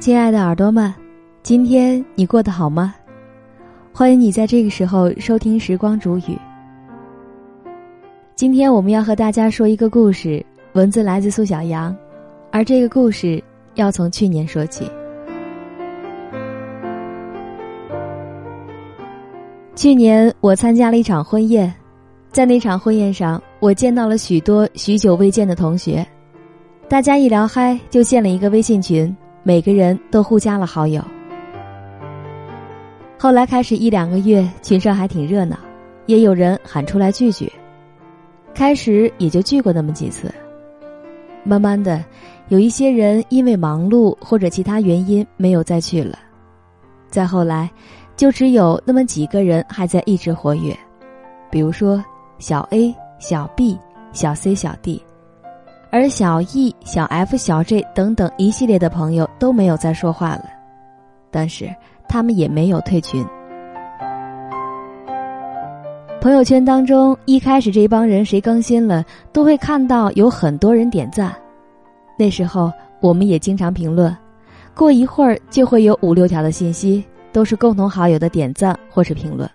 亲爱的耳朵们，今天你过得好吗？欢迎你在这个时候收听《时光煮雨》。今天我们要和大家说一个故事，文字来自苏小阳，而这个故事要从去年说起。去年我参加了一场婚宴，在那场婚宴上，我见到了许多许久未见的同学，大家一聊嗨就建了一个微信群。每个人都互加了好友。后来开始一两个月，群上还挺热闹，也有人喊出来聚聚。开始也就聚过那么几次。慢慢的，有一些人因为忙碌或者其他原因没有再去了。再后来，就只有那么几个人还在一直活跃，比如说小 A、小 B、小 C、小 D。而小 E、小 F、小 J 等等一系列的朋友都没有再说话了，但是他们也没有退群。朋友圈当中，一开始这帮人谁更新了，都会看到有很多人点赞。那时候我们也经常评论，过一会儿就会有五六条的信息，都是共同好友的点赞或是评论。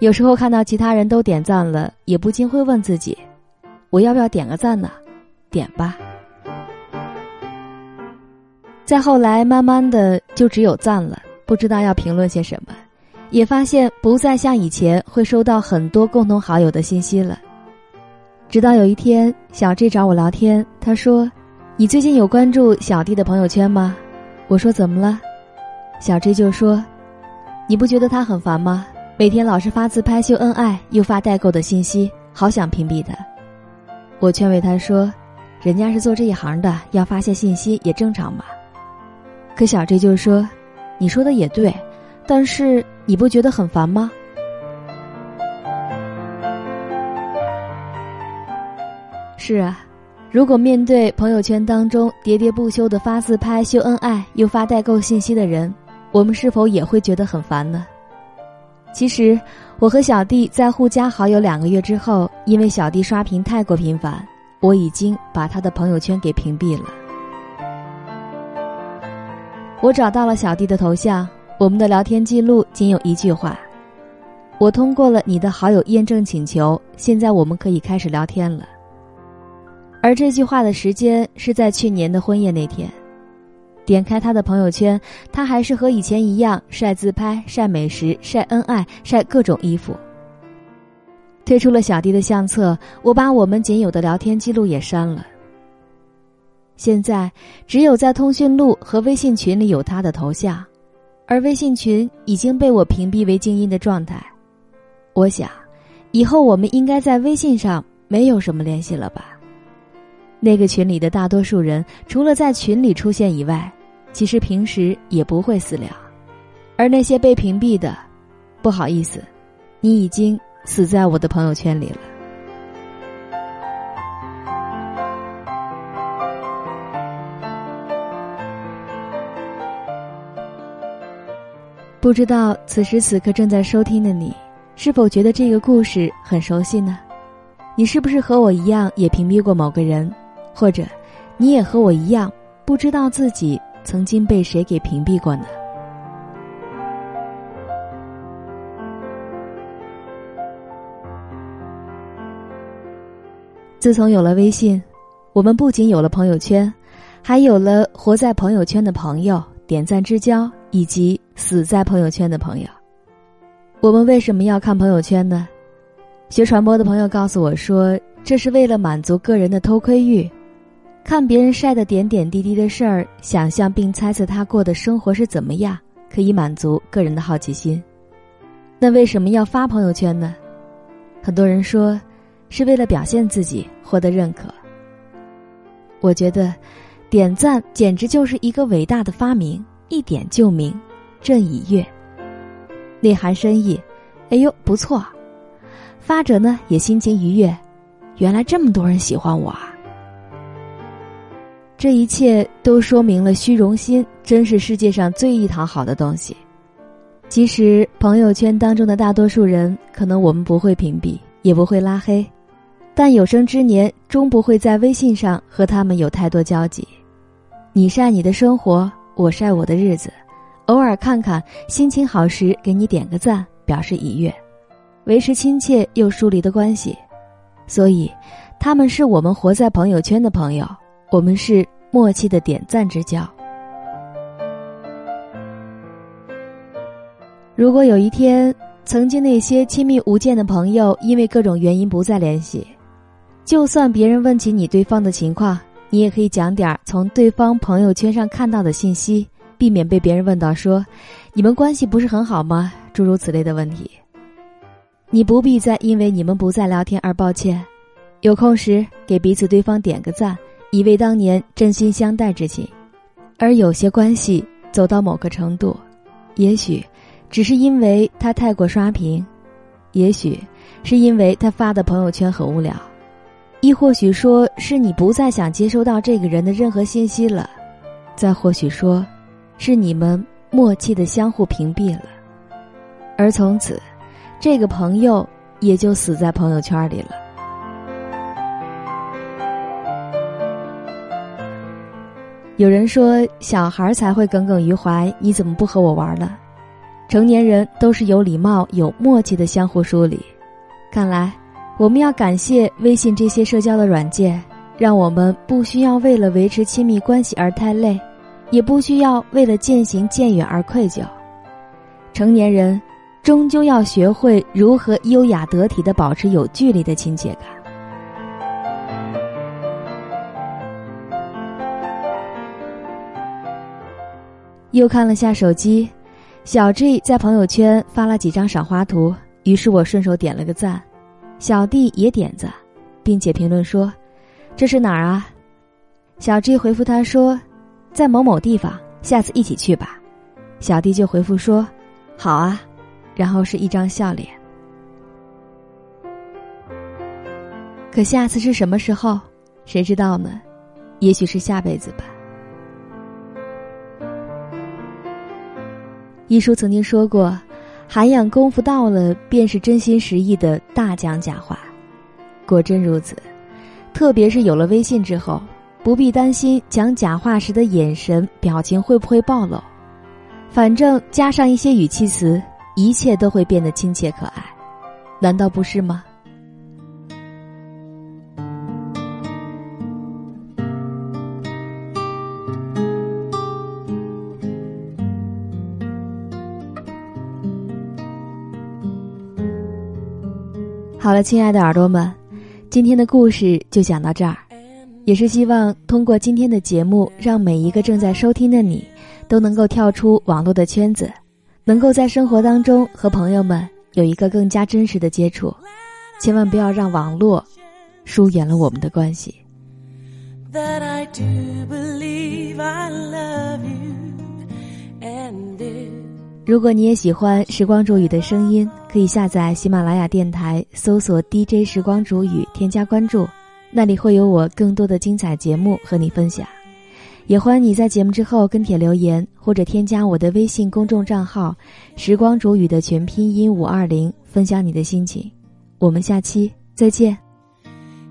有时候看到其他人都点赞了，也不禁会问自己：我要不要点个赞呢？点吧。再后来，慢慢的就只有赞了，不知道要评论些什么，也发现不再像以前会收到很多共同好友的信息了。直到有一天，小 J 找我聊天，他说：“你最近有关注小弟的朋友圈吗？”我说：“怎么了？”小 J 就说：“你不觉得他很烦吗？每天老是发自拍秀恩爱，又发代购的信息，好想屏蔽他。”我劝慰他说。人家是做这一行的，要发些信息也正常嘛。可小 J 就说：“你说的也对，但是你不觉得很烦吗？”是啊，如果面对朋友圈当中喋喋不休的发自拍秀恩爱又发代购信息的人，我们是否也会觉得很烦呢？其实，我和小弟在互加好友两个月之后，因为小弟刷屏太过频繁。我已经把他的朋友圈给屏蔽了。我找到了小弟的头像，我们的聊天记录仅有一句话：“我通过了你的好友验证请求，现在我们可以开始聊天了。”而这句话的时间是在去年的婚宴那天。点开他的朋友圈，他还是和以前一样晒自拍、晒美食、晒恩爱、晒各种衣服。退出了小弟的相册，我把我们仅有的聊天记录也删了。现在只有在通讯录和微信群里有他的头像，而微信群已经被我屏蔽为静音的状态。我想，以后我们应该在微信上没有什么联系了吧？那个群里的大多数人，除了在群里出现以外，其实平时也不会私聊。而那些被屏蔽的，不好意思，你已经。死在我的朋友圈里了。不知道此时此刻正在收听的你，是否觉得这个故事很熟悉呢？你是不是和我一样也屏蔽过某个人，或者你也和我一样不知道自己曾经被谁给屏蔽过呢？自从有了微信，我们不仅有了朋友圈，还有了活在朋友圈的朋友、点赞之交以及死在朋友圈的朋友。我们为什么要看朋友圈呢？学传播的朋友告诉我说，这是为了满足个人的偷窥欲，看别人晒的点点滴滴的事儿，想象并猜测他过的生活是怎么样，可以满足个人的好奇心。那为什么要发朋友圈呢？很多人说。是为了表现自己，获得认可。我觉得，点赞简直就是一个伟大的发明，一点就明，朕已阅，内涵深意。哎呦，不错！发者呢也心情愉悦，原来这么多人喜欢我啊！这一切都说明了虚荣心真是世界上最易讨好的东西。其实，朋友圈当中的大多数人，可能我们不会屏蔽，也不会拉黑。但有生之年终不会在微信上和他们有太多交集。你晒你的生活，我晒我的日子，偶尔看看，心情好时给你点个赞，表示愉悦，维持亲切又疏离的关系。所以，他们是我们活在朋友圈的朋友，我们是默契的点赞之交。如果有一天，曾经那些亲密无间的朋友因为各种原因不再联系，就算别人问起你对方的情况，你也可以讲点从对方朋友圈上看到的信息，避免被别人问到说：“你们关系不是很好吗？”诸如此类的问题。你不必再因为你们不再聊天而抱歉，有空时给彼此对方点个赞，以为当年真心相待之情。而有些关系走到某个程度，也许。只是因为他太过刷屏，也许是因为他发的朋友圈很无聊，亦或许说是你不再想接收到这个人的任何信息了，再或许说，是你们默契的相互屏蔽了，而从此，这个朋友也就死在朋友圈里了。有人说，小孩才会耿耿于怀，你怎么不和我玩了？成年人都是有礼貌、有默契的相互梳理。看来，我们要感谢微信这些社交的软件，让我们不需要为了维持亲密关系而太累，也不需要为了渐行渐远而愧疚。成年人终究要学会如何优雅得体的保持有距离的亲切感。又看了下手机。小 G 在朋友圈发了几张赏花图，于是我顺手点了个赞，小弟也点赞，并且评论说：“这是哪儿啊？”小 G 回复他说：“在某某地方，下次一起去吧。”小弟就回复说：“好啊。”然后是一张笑脸。可下次是什么时候？谁知道呢？也许是下辈子吧。一书曾经说过：“涵养功夫到了，便是真心实意的大讲假话。”果真如此，特别是有了微信之后，不必担心讲假话时的眼神、表情会不会暴露，反正加上一些语气词，一切都会变得亲切可爱，难道不是吗？好了，亲爱的耳朵们，今天的故事就讲到这儿，也是希望通过今天的节目，让每一个正在收听的你，都能够跳出网络的圈子，能够在生活当中和朋友们有一个更加真实的接触，千万不要让网络疏远了我们的关系。如果你也喜欢时光煮雨的声音，可以下载喜马拉雅电台，搜索 DJ 时光煮雨，添加关注，那里会有我更多的精彩节目和你分享。也欢迎你在节目之后跟帖留言，或者添加我的微信公众账号“时光煮雨”的全拼音五二零，分享你的心情。我们下期再见。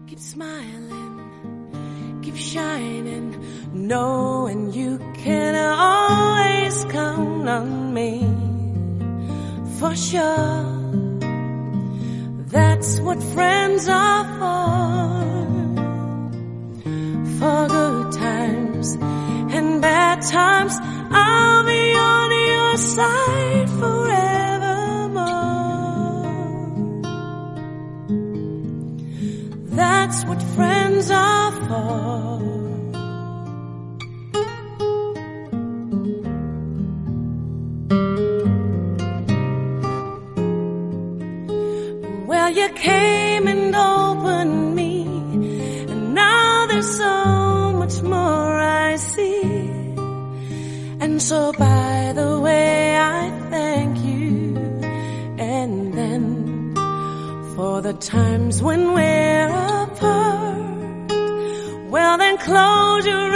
Keep smiling, keep shining, knowing you can always count on. me for sure. That's what friends are for. For good times and bad times, I'll be on your side forevermore. That's what friends are for. You came and opened me. And now there's so much more I see. And so by the way, I thank you. And then for the times when we're apart, well then close your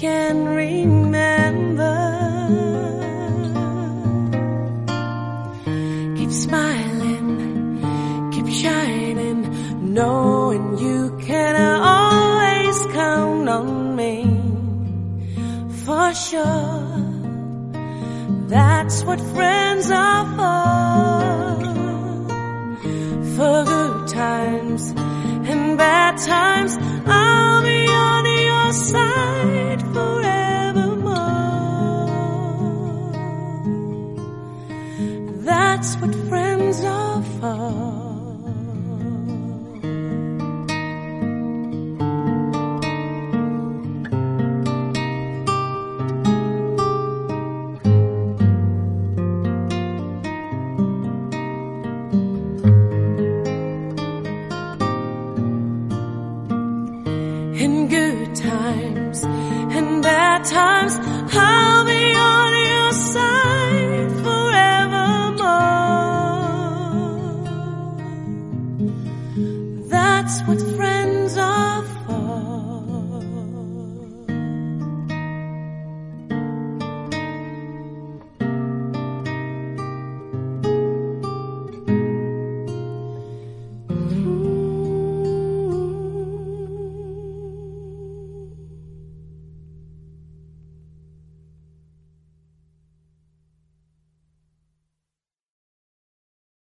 can remember. Keep smiling, keep shining. knowing you can always count on me for sure. That's what friends are for. For good times and bad times, I'll be That's what friends are for. times I